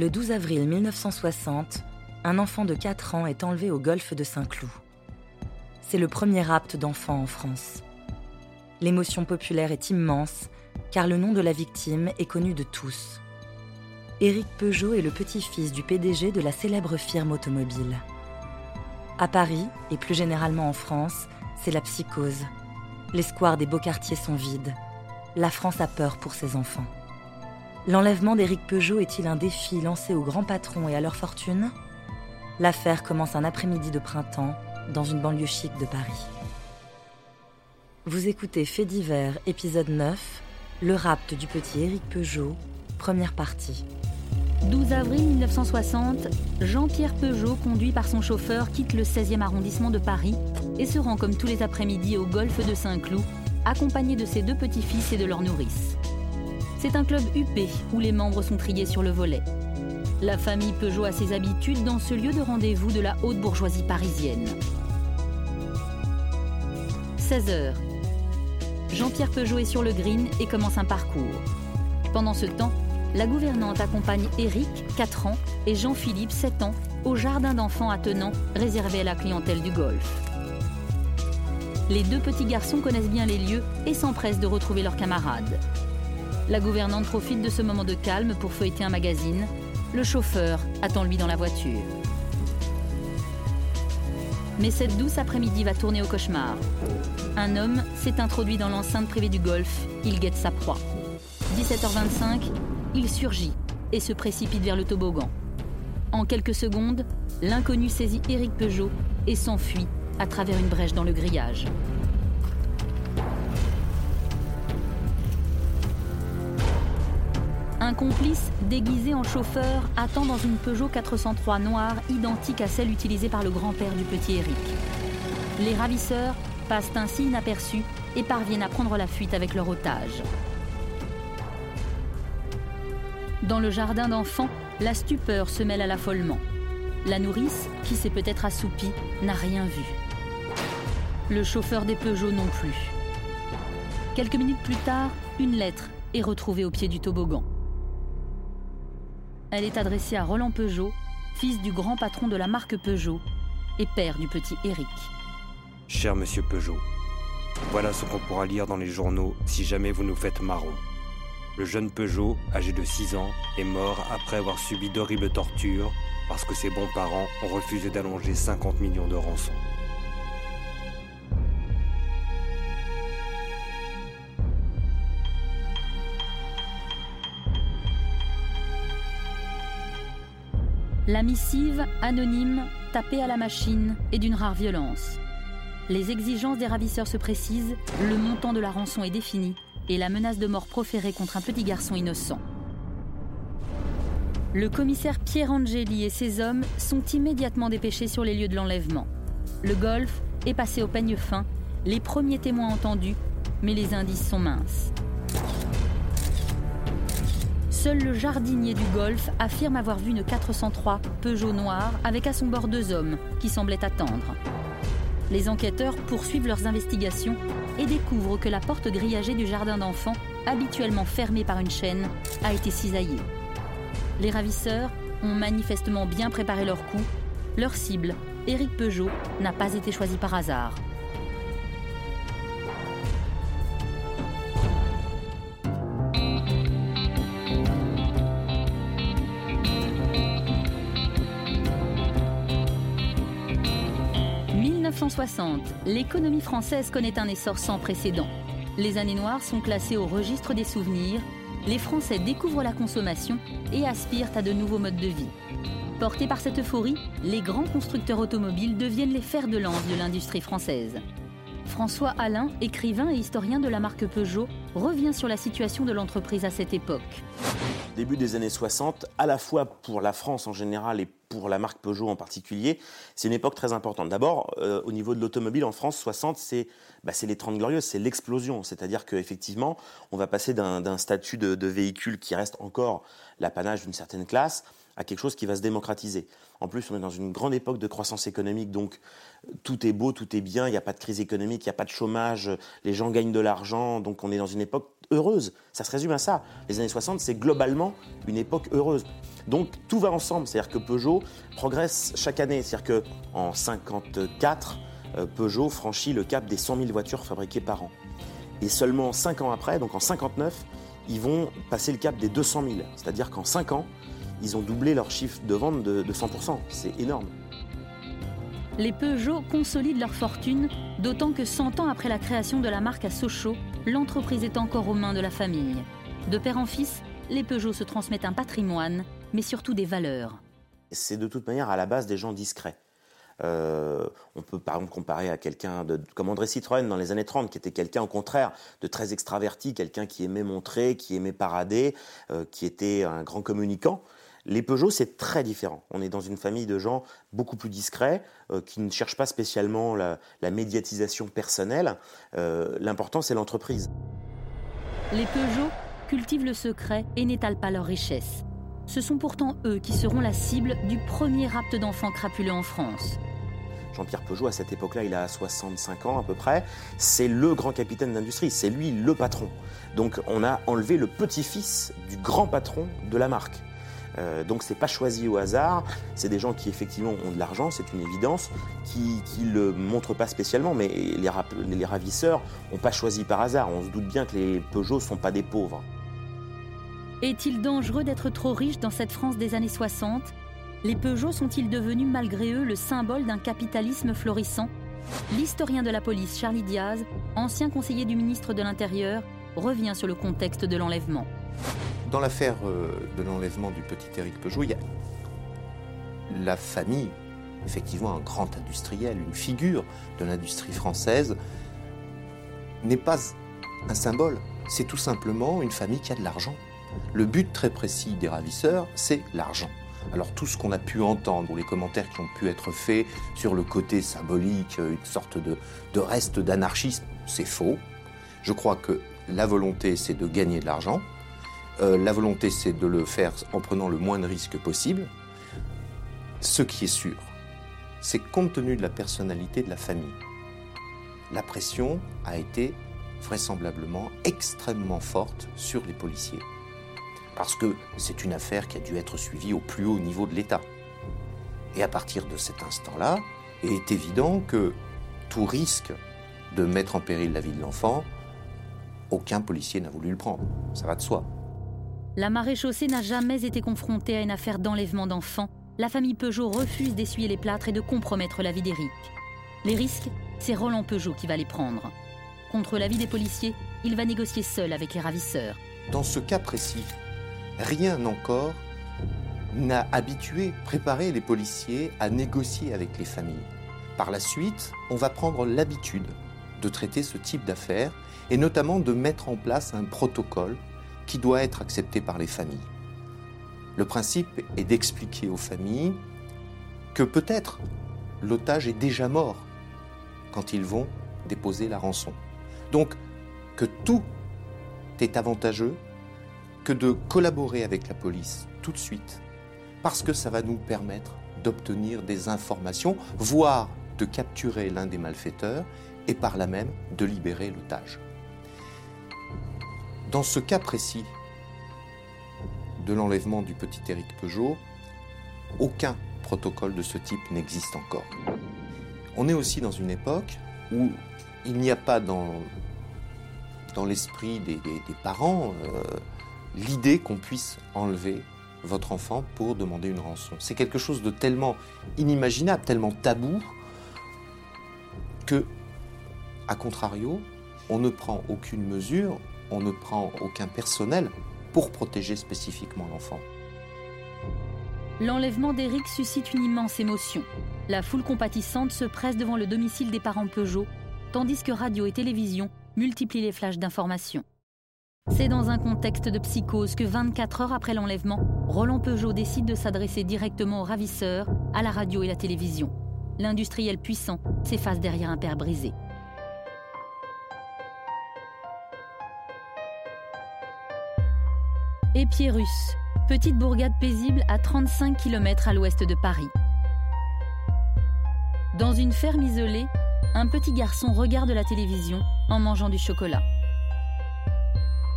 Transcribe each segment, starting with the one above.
Le 12 avril 1960, un enfant de 4 ans est enlevé au golfe de Saint-Cloud. C'est le premier rapt d'enfants en France. L'émotion populaire est immense, car le nom de la victime est connu de tous. Éric Peugeot est le petit-fils du PDG de la célèbre firme automobile. À Paris, et plus généralement en France, c'est la psychose. Les squares des beaux quartiers sont vides. La France a peur pour ses enfants. L'enlèvement d'Éric Peugeot est-il un défi lancé aux grands patrons et à leur fortune? L'affaire commence un après-midi de printemps dans une banlieue chic de Paris. Vous écoutez Fait divers, épisode 9, le rapt du petit Éric Peugeot, première partie. 12 avril 1960, Jean-Pierre Peugeot, conduit par son chauffeur, quitte le 16e arrondissement de Paris et se rend comme tous les après-midi au golfe de Saint-Cloud, accompagné de ses deux petits-fils et de leur nourrice. C'est un club huppé où les membres sont triés sur le volet. La famille Peugeot a ses habitudes dans ce lieu de rendez-vous de la haute bourgeoisie parisienne. 16 h Jean-Pierre Peugeot est sur le green et commence un parcours. Pendant ce temps, la gouvernante accompagne Eric, 4 ans, et Jean-Philippe, 7 ans, au jardin d'enfants attenant réservé à la clientèle du golf. Les deux petits garçons connaissent bien les lieux et s'empressent de retrouver leurs camarades. La gouvernante profite de ce moment de calme pour feuilleter un magazine. Le chauffeur attend lui dans la voiture. Mais cette douce après-midi va tourner au cauchemar. Un homme s'est introduit dans l'enceinte privée du golf. Il guette sa proie. 17h25, il surgit et se précipite vers le toboggan. En quelques secondes, l'inconnu saisit Éric Peugeot et s'enfuit à travers une brèche dans le grillage. Un complice déguisé en chauffeur attend dans une Peugeot 403 noire identique à celle utilisée par le grand-père du petit Eric. Les ravisseurs passent ainsi inaperçus et parviennent à prendre la fuite avec leur otage. Dans le jardin d'enfants, la stupeur se mêle à l'affolement. La nourrice, qui s'est peut-être assoupie, n'a rien vu. Le chauffeur des Peugeot non plus. Quelques minutes plus tard, une lettre est retrouvée au pied du toboggan. Elle est adressée à Roland Peugeot, fils du grand patron de la marque Peugeot et père du petit Éric. Cher monsieur Peugeot, voilà ce qu'on pourra lire dans les journaux si jamais vous nous faites marron. Le jeune Peugeot, âgé de 6 ans, est mort après avoir subi d'horribles tortures parce que ses bons parents ont refusé d'allonger 50 millions de rançons. La missive, anonyme, tapée à la machine, est d'une rare violence. Les exigences des ravisseurs se précisent, le montant de la rançon est défini et la menace de mort proférée contre un petit garçon innocent. Le commissaire Pierre Angeli et ses hommes sont immédiatement dépêchés sur les lieux de l'enlèvement. Le golf est passé au peigne fin, les premiers témoins entendus, mais les indices sont minces. Seul le jardinier du golf affirme avoir vu une 403 Peugeot noire avec à son bord deux hommes qui semblaient attendre. Les enquêteurs poursuivent leurs investigations et découvrent que la porte grillagée du jardin d'enfants, habituellement fermée par une chaîne, a été cisaillée. Les ravisseurs ont manifestement bien préparé leur coup. Leur cible, Éric Peugeot, n'a pas été choisi par hasard. 1960, l'économie française connaît un essor sans précédent. Les années noires sont classées au registre des souvenirs, les Français découvrent la consommation et aspirent à de nouveaux modes de vie. Portés par cette euphorie, les grands constructeurs automobiles deviennent les fers de lance de l'industrie française. François Alain, écrivain et historien de la marque Peugeot, revient sur la situation de l'entreprise à cette époque. Début des années 60, à la fois pour la France en général et pour la marque Peugeot en particulier, c'est une époque très importante. D'abord, euh, au niveau de l'automobile en France, 60, c'est bah, les 30 glorieuses, c'est l'explosion. C'est-à-dire qu'effectivement, on va passer d'un statut de, véhicule qui reste encore l'apanage d'une certaine classe à quelque chose qui va se démocratiser. En plus, on est dans une grande époque de croissance économique, donc tout est beau, tout est bien, il n'y a pas de crise économique, il n'y a pas de chômage, les gens gagnent de l'argent, donc on est dans une époque heureuse. Ça se résume à ça. Les années 60, c'est globalement une époque heureuse. Donc tout va ensemble, c'est-à-dire que Peugeot progresse chaque année, c'est-à-dire qu'en 54, euh, Peugeot franchit le cap des 100 000 voitures fabriquées par an. Et seulement 5 ans après, donc en 59, ils vont passer le cap des 200 000. C'est-à-dire qu'en 5 ans, ils ont doublé leur chiffre de vente de, 100%. C'est énorme. Les Peugeot consolident leur fortune, d'autant que 100 ans après la création de la marque à Sochaux, l'entreprise est encore aux mains de la famille. De père en fils, les Peugeot se transmettent un patrimoine, mais surtout des valeurs. C'est de toute manière à la base des gens discrets. Euh, on peut par exemple comparer à quelqu'un comme André Citroën dans les années 30, qui était quelqu'un au contraire de très extraverti, quelqu'un qui aimait montrer, qui aimait parader, euh, qui était un grand communicant. Les Peugeot, c'est très différent. On est dans une famille de gens beaucoup plus discrets, euh, qui ne cherchent pas spécialement la, médiatisation personnelle. L'important, c'est l'entreprise. Les Peugeot cultivent le secret et n'étalent pas leur richesse. Ce sont pourtant eux qui seront la cible du premier rapt d'enfants crapuleux en France. Jean-Pierre Peugeot, à cette époque-là, il a 65 ans à peu près. C'est le grand capitaine d'industrie, c'est lui le patron. Donc on a enlevé le petit-fils du grand patron de la marque. Euh, donc c'est pas choisi au hasard, c'est des gens qui effectivement ont de l'argent, c'est une évidence, qui ne le montrent pas spécialement, mais les, ravisseurs n'ont pas choisi par hasard. On se doute bien que les Peugeot ne sont pas des pauvres. Est-il dangereux d'être trop riche dans cette France des années 60 les Peugeot sont-ils devenus malgré eux le symbole d'un capitalisme florissant? L'historien de la police Charlie Diaz, ancien conseiller du ministre de l'Intérieur, revient sur le contexte de l'enlèvement. Dans l'affaire euh, de l'enlèvement du petit Éric Peugeot, il y a la famille, effectivement un grand industriel, une figure de l'industrie française, n'est pas un symbole. C'est tout simplement une famille qui a de l'argent. Le but très précis des ravisseurs, c'est l'argent. Alors tout ce qu'on a pu entendre, ou les commentaires qui ont pu être faits sur le côté symbolique, une sorte de, reste d'anarchisme, c'est faux. Je crois que la volonté, c'est de gagner de l'argent. Euh, la volonté, c'est de le faire en prenant le moins de risques possible. Ce qui est sûr, c'est compte tenu de la personnalité de la famille, la pression a été vraisemblablement extrêmement forte sur les policiers parce que c'est une affaire qui a dû être suivie au plus haut niveau de l'État. Et à partir de cet instant-là, il est évident que tout risque de mettre en péril la vie de l'enfant, aucun policier n'a voulu le prendre. Ça va de soi. La maréchaussée n'a jamais été confrontée à une affaire d'enlèvement d'enfants. La famille Peugeot refuse d'essuyer les plâtres et de compromettre la vie d'Éric. Les risques, c'est Roland Peugeot qui va les prendre. Contre l'avis des policiers, il va négocier seul avec les ravisseurs. Dans ce cas précis, rien encore n'a habitué, préparé les policiers à négocier avec les familles. Par la suite, on va prendre l'habitude de traiter ce type d'affaires et notamment de mettre en place un protocole qui doit être accepté par les familles. Le principe est d'expliquer aux familles que peut-être l'otage est déjà mort quand ils vont déposer la rançon. Donc que tout est avantageux que de collaborer avec la police tout de suite, parce que ça va nous permettre d'obtenir des informations, voire de capturer l'un des malfaiteurs et par là même de libérer l'otage. Dans ce cas précis de l'enlèvement du petit Éric Peugeot, aucun protocole de ce type n'existe encore. On est aussi dans une époque où il n'y a pas dans, l'esprit des, parents euh, l'idée qu'on puisse enlever votre enfant pour demander une rançon. C'est quelque chose de tellement inimaginable, tellement tabou, que, à contrario, on ne prend aucune mesure, on ne prend aucun personnel pour protéger spécifiquement l'enfant. L'enlèvement d'Éric suscite une immense émotion. La foule compatissante se presse devant le domicile des parents Peugeot, tandis que radio et télévision multiplient les flashs d'informations. C'est dans un contexte de psychose que 24 heures après l'enlèvement, Roland Peugeot décide de s'adresser directement aux ravisseurs, à la radio et la télévision. L'industriel puissant s'efface derrière un père brisé. Et Pierrus, petite bourgade paisible à 35 km à l'ouest de Paris. Dans une ferme isolée, un petit garçon regarde la télévision en mangeant du chocolat.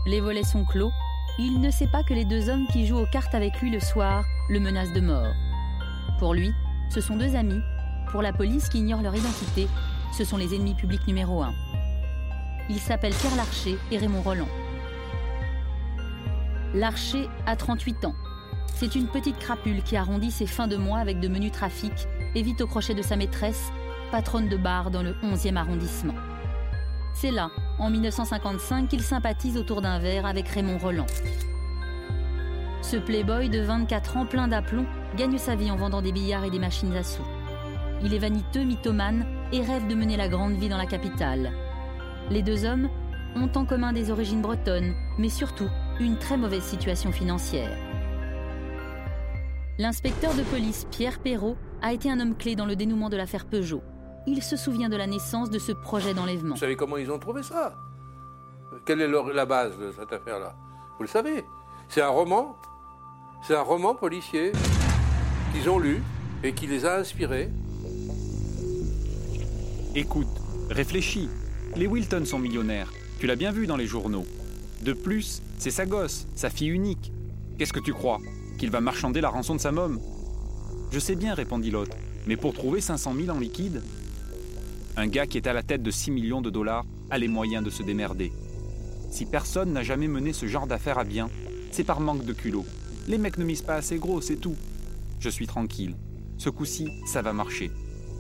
Les volets sont clos, il ne sait pas que les deux hommes qui jouent aux cartes avec lui le soir le menacent de mort. Pour lui, ce sont deux amis. Pour la police qui ignore leur identité, ce sont les ennemis publics numéro un. Ils s'appellent Pierre Larcher et Raymond Roland. Larcher a 38 ans. C'est une petite crapule qui arrondit ses fins de mois avec de menus trafics et vit au crochet de sa maîtresse, patronne de bar dans le 11e arrondissement. C'est là, en 1955, qu'il sympathise autour d'un verre avec Raymond Roland. Ce playboy de 24 ans plein d'aplomb gagne sa vie en vendant des billards et des machines à sous. Il est vaniteux, mythomane et rêve de mener la grande vie dans la capitale. Les deux hommes ont en commun des origines bretonnes, mais surtout une très mauvaise situation financière. L'inspecteur de police Pierre Perrault a été un homme clé dans le dénouement de l'affaire Peugeot. Il se souvient de la naissance de ce projet d'enlèvement. Vous savez comment ils ont trouvé ça? Quelle est la base de cette affaire-là? Vous le savez C'est un roman. C'est un roman policier qu'ils ont lu et qui les a inspirés. Écoute, réfléchis. Les Wilton sont millionnaires. Tu l'as bien vu dans les journaux. De plus, c'est sa gosse, sa fille unique. Qu'est-ce que tu crois? Qu'il va marchander la rançon de sa môme? Je sais bien, répondit l'autre. Mais pour trouver 500 000 en liquide Un gars qui est à la tête de 6 millions de dollars a les moyens de se démerder. Si personne n'a jamais mené ce genre d'affaires à bien, c'est par manque de culot. Les mecs ne misent pas assez gros, c'est tout. Je suis tranquille. Ce coup-ci, ça va marcher.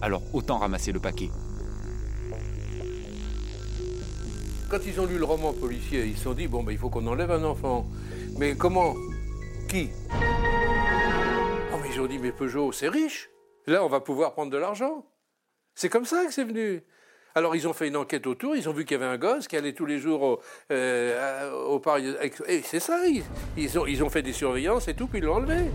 Alors autant ramasser le paquet. Quand ils ont lu le roman policier, ils se sont dit bon, ben, il faut qu'on enlève un enfant. Mais comment Qui Oh, mais ils ont dit mais Peugeot, c'est riche. Là, on va pouvoir prendre de l'argent. C'est comme ça que c'est venu. Alors, ils ont fait une enquête autour, ils ont vu qu'il y avait un gosse qui allait tous les jours au, euh, Paris. Et c'est ça, ils, ont, ils ont fait des surveillances et tout, puis ils l'ont enlevé.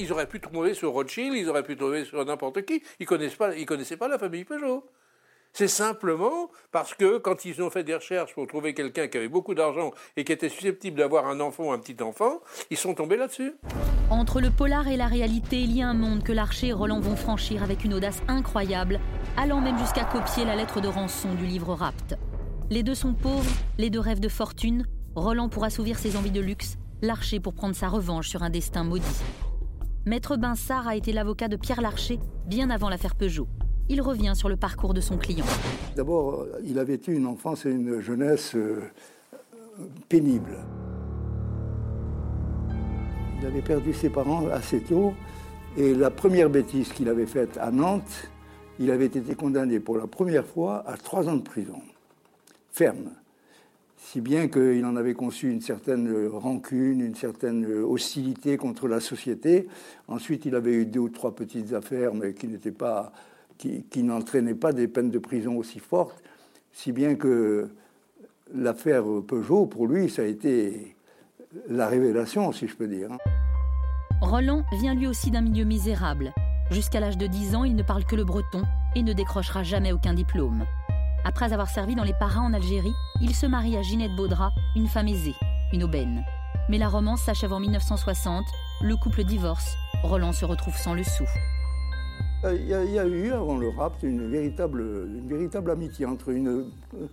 Ils auraient pu trouver sur Rothschild, ils auraient pu trouver sur n'importe qui. Ils connaissent pas, ils connaissaient pas la famille Peugeot. C'est simplement parce que quand ils ont fait des recherches pour trouver quelqu'un qui avait beaucoup d'argent et qui était susceptible d'avoir un enfant ou un petit enfant, ils sont tombés là-dessus. Entre le polar et la réalité, il y a un monde que l'Archer et Roland vont franchir avec une audace incroyable, allant même jusqu'à copier la lettre de rançon du livre Rapt. Les deux sont pauvres, les deux rêvent de fortune, Roland pour assouvir ses envies de luxe, l'Archer pour prendre sa revanche sur un destin maudit. Maître Binsard a été l'avocat de Pierre Larcher bien avant l'affaire Peugeot. Il revient sur le parcours de son client. D'abord, il avait eu une enfance et une jeunesse euh, pénible. Il avait perdu ses parents assez tôt et la première bêtise qu'il avait faite à Nantes, il avait été condamné pour la première fois à trois ans de prison, ferme si bien qu'il en avait conçu une certaine rancune, une certaine hostilité contre la société. Ensuite, il avait eu deux ou trois petites affaires, mais qui n'entraînaient pas des peines de prison aussi fortes, si bien que l'affaire Peugeot, pour lui, ça a été la révélation, si je peux dire. Roland vient lui aussi d'un milieu misérable. Jusqu'à l'âge de 10 ans, il ne parle que le breton et ne décrochera jamais aucun diplôme. Après avoir servi dans les paras en Algérie, il se marie à Ginette Baudra, une femme aisée, une aubaine. Mais la romance s'achève en 1960, le couple divorce, Roland se retrouve sans le sou. Euh, il y, a, eu avant le rap une véritable, amitié entre une. Euh,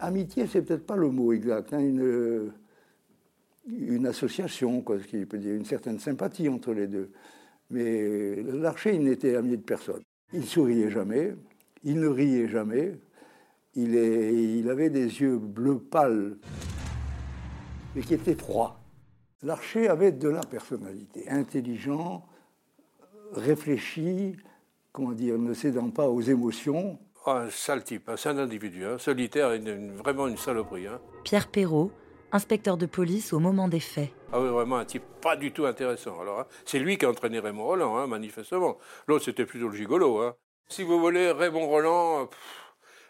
amitié, c'est peut-être pas le mot exact, hein, une, une association, quoi, ce qui peut dire une certaine sympathie entre les deux. Mais l'archer, il n'était ami de personne. Il souriait jamais, il ne riait jamais, il, avait des yeux bleu pâle, mais qui étaient froids. L'archer avait de la personnalité, intelligent, réfléchi, comment dire, ne cédant pas aux émotions. Ah, un sale type, c'est un individu, hein, solitaire, vraiment une saloperie. Hein. Pierre Perrault, inspecteur de police au moment des faits. Ah oui, vraiment un type pas du tout intéressant. Alors, hein. c'est lui qui a entraîné Raymond Roland, manifestement. L'autre, c'était plutôt le gigolo. Si vous voulez, Raymond Roland,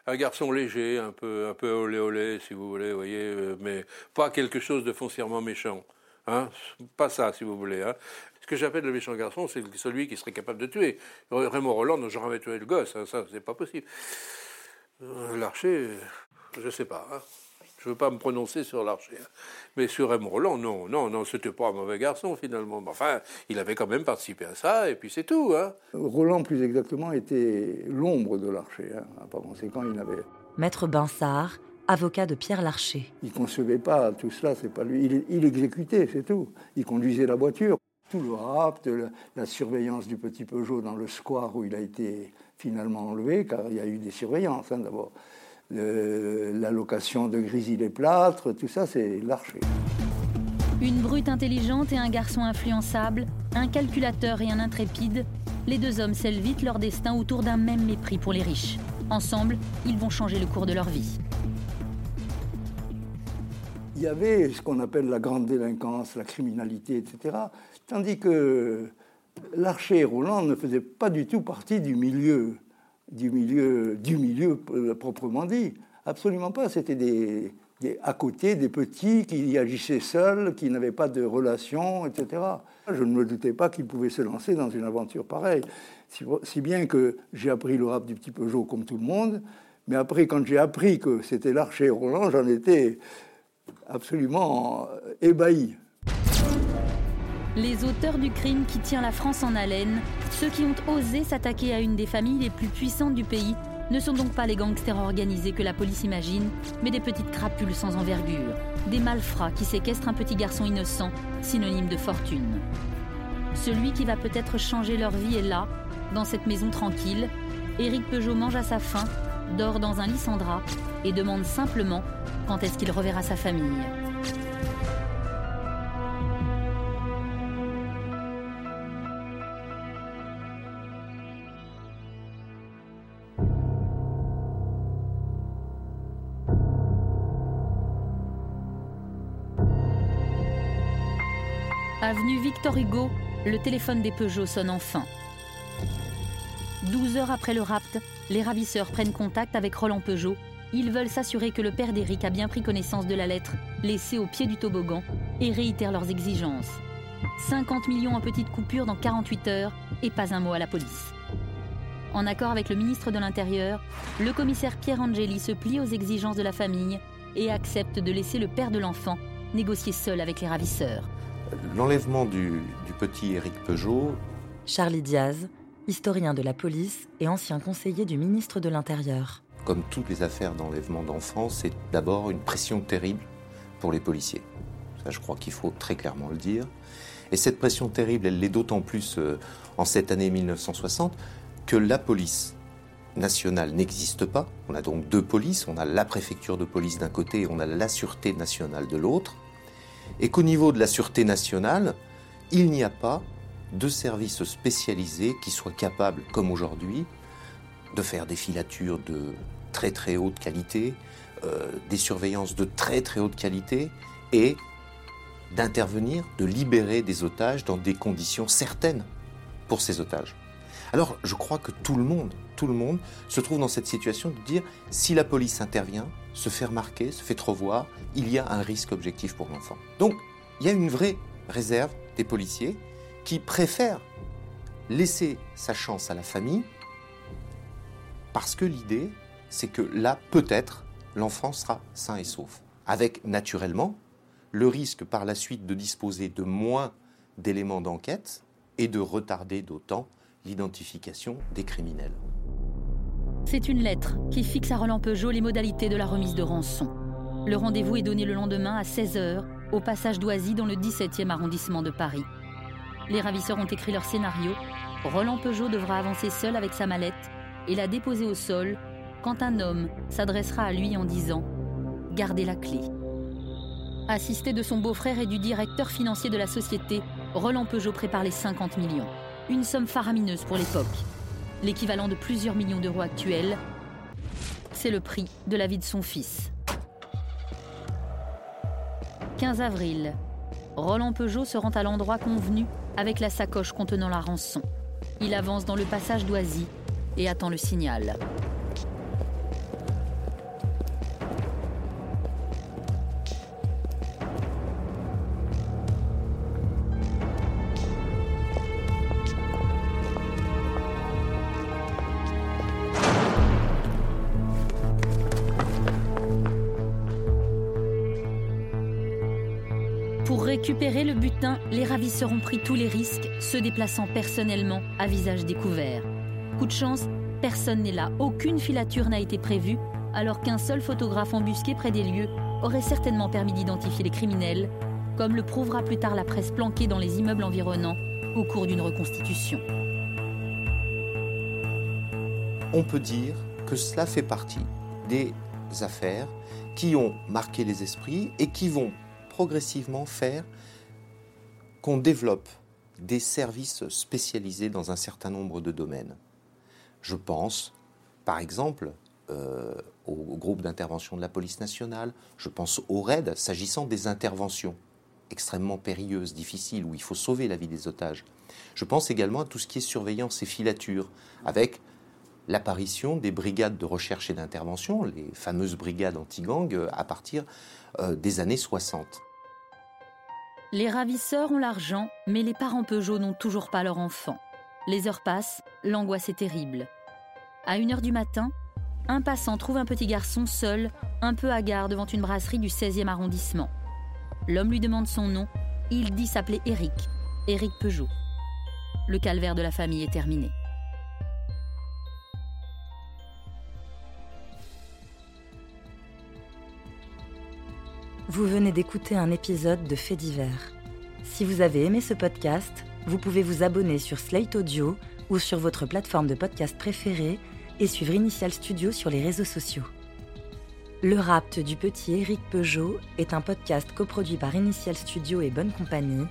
un garçon léger, un peu, un peu olé olé, si vous voulez, voyez, euh, mais pas quelque chose de foncièrement méchant. Hein pas ça, si vous voulez. Hein. Ce que j'appelle le méchant garçon, c'est celui qui serait capable de tuer. Raymond Roland n'a jamais tué le gosse, hein, ça, c'est pas possible. Euh, l'archer, je sais pas. Je ne veux pas me prononcer sur l'archer. Hein. Mais sur Raymond Roland, non, non, non, c'était pas un mauvais garçon finalement. Enfin, il avait quand même participé à ça, et puis c'est tout. Hein. Roland, plus exactement, était l'ombre de l'archer. Hein. Par conséquent, il avait. Maître Binsard, avocat de Pierre Larcher. Il ne concevait pas tout cela, c'est pas lui. Il, il exécutait, c'est tout. Il conduisait la voiture. Tout le rapt, la, surveillance du petit Peugeot dans le square où il a été finalement enlevé, car il y a eu des surveillances hein, d'abord l'allocation de grisy les plâtres, tout ça, c'est l'archer. Une brute intelligente et un garçon influençable, un calculateur et un intrépide, les deux hommes scellent vite leur destin autour d'un même mépris pour les riches. Ensemble, ils vont changer le cours de leur vie. Il y avait ce qu'on appelle la grande délinquance, la criminalité, etc. Tandis que l'archer Roland ne faisait pas du tout partie du milieu du milieu, du milieu euh, proprement dit. Absolument pas. C'était des, à côté des petits qui agissaient seuls, qui n'avaient pas de relations, etc. Je ne me doutais pas qu'ils pouvaient se lancer dans une aventure pareille. Si, bien que j'ai appris le rap du petit Peugeot comme tout le monde, mais après, quand j'ai appris que c'était l'archer Roland, j'en étais absolument ébahi. Les auteurs du crime qui tient la France en haleine, ceux qui ont osé s'attaquer à une des familles les plus puissantes du pays, ne sont donc pas les gangsters organisés que la police imagine, mais des petites crapules sans envergure, des malfrats qui séquestrent un petit garçon innocent, synonyme de fortune. Celui qui va peut-être changer leur vie est là, dans cette maison tranquille. Éric Peugeot mange à sa faim, dort dans un lysandra et demande simplement quand est-ce qu'il reverra sa famille. Avenue Victor Hugo, le téléphone des Peugeot sonne enfin. 12 heures après le rapt, les ravisseurs prennent contact avec Roland Peugeot. Ils veulent s'assurer que le père d'Éric a bien pris connaissance de la lettre laissée au pied du toboggan et réitèrent leurs exigences. 50 millions en petites coupures dans 48 heures et pas un mot à la police. En accord avec le ministre de l'Intérieur, le commissaire Pierre Angeli se plie aux exigences de la famille et accepte de laisser le père de l'enfant négocier seul avec les ravisseurs. L'enlèvement du, petit Éric Peugeot. Charlie Diaz, historien de la police et ancien conseiller du ministre de l'Intérieur. Comme toutes les affaires d'enlèvement d'enfants, c'est d'abord une pression terrible pour les policiers. Ça, je crois qu'il faut très clairement le dire. Et cette pression terrible, elle l'est d'autant plus euh, en cette année 1960 que la police nationale n'existe pas. On a donc deux polices. On a la préfecture de police d'un côté et on a la sûreté nationale de l'autre et qu'au niveau de la sûreté nationale, il n'y a pas de service spécialisé qui soit capable, comme aujourd'hui, de faire des filatures de très très haute qualité, euh, des surveillances de très très haute qualité et d'intervenir, de libérer des otages dans des conditions certaines pour ces otages. Alors je crois que tout le monde, tout le monde se trouve dans cette situation de dire si la police intervient, se fait remarquer, se fait trop voir, il y a un risque objectif pour l'enfant. Donc il y a une vraie réserve des policiers qui préfèrent laisser sa chance à la famille parce que l'idée, c'est que là, peut-être, l'enfant sera sain et sauf. Avec naturellement le risque par la suite de disposer de moins d'éléments d'enquête et de retarder d'autant l'identification des criminels. C'est une lettre qui fixe à Roland Peugeot les modalités de la remise de rançon. Le rendez-vous est donné le lendemain à 16h au passage d'Oisy dans le 17e arrondissement de Paris. Les ravisseurs ont écrit leur scénario. Roland Peugeot devra avancer seul avec sa mallette et la déposer au sol quand un homme s'adressera à lui en disant ⁇ Gardez la clé ⁇ Assisté de son beau-frère et du directeur financier de la société, Roland Peugeot prépare les 50 millions. Une somme faramineuse pour l'époque. L'équivalent de plusieurs millions d'euros actuels. C'est le prix de la vie de son fils. 15 avril. Roland Peugeot se rend à l'endroit convenu avec la sacoche contenant la rançon. Il avance dans le passage d'Oisy et attend le signal. Butin, les ravisseurs ont pris tous les risques, se déplaçant personnellement à visage découvert. Coup de chance, personne n'est là, aucune filature n'a été prévue, alors qu'un seul photographe embusqué près des lieux aurait certainement permis d'identifier les criminels, comme le prouvera plus tard la presse planquée dans les immeubles environnants au cours d'une reconstitution. On peut dire que cela fait partie des affaires qui ont marqué les esprits et qui vont progressivement faire qu'on développe des services spécialisés dans un certain nombre de domaines. Je pense, par exemple, euh, au groupe d'intervention de la police nationale, je pense au RAID s'agissant des interventions extrêmement périlleuses, difficiles, où il faut sauver la vie des otages. Je pense également à tout ce qui est surveillance et filature, avec l'apparition des brigades de recherche et d'intervention, les fameuses brigades anti-gang, euh, à partir euh, des années 60. Les ravisseurs ont l'argent, mais les parents Peugeot n'ont toujours pas leur enfant. Les heures passent, l'angoisse est terrible. À une heure du matin, un passant trouve un petit garçon seul, un peu hagard devant une brasserie du 16e arrondissement. L'homme lui demande son nom, il dit s'appeler Eric, Eric Peugeot. Le calvaire de la famille est terminé. Vous venez d'écouter un épisode de Faits divers. Si vous avez aimé ce podcast, vous pouvez vous abonner sur Slate Audio ou sur votre plateforme de podcast préférée et suivre Initial Studio sur les réseaux sociaux. Le rapt du petit Éric Peugeot est un podcast coproduit par Initial Studio et Bonne Compagnie,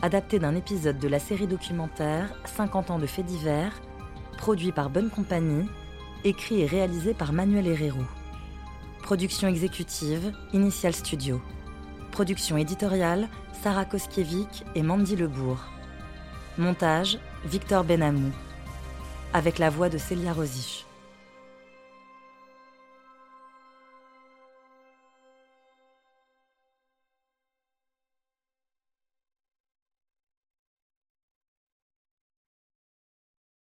adapté d'un épisode de la série documentaire 50 ans de faits divers, produit par Bonne Compagnie, écrit et réalisé par Manuel Herrero. Production exécutive, Initial Studio. Production éditoriale, Sarah Koskiewicz et Mandy Lebourg. Montage, Victor Benamou. Avec la voix de Célia Rosich.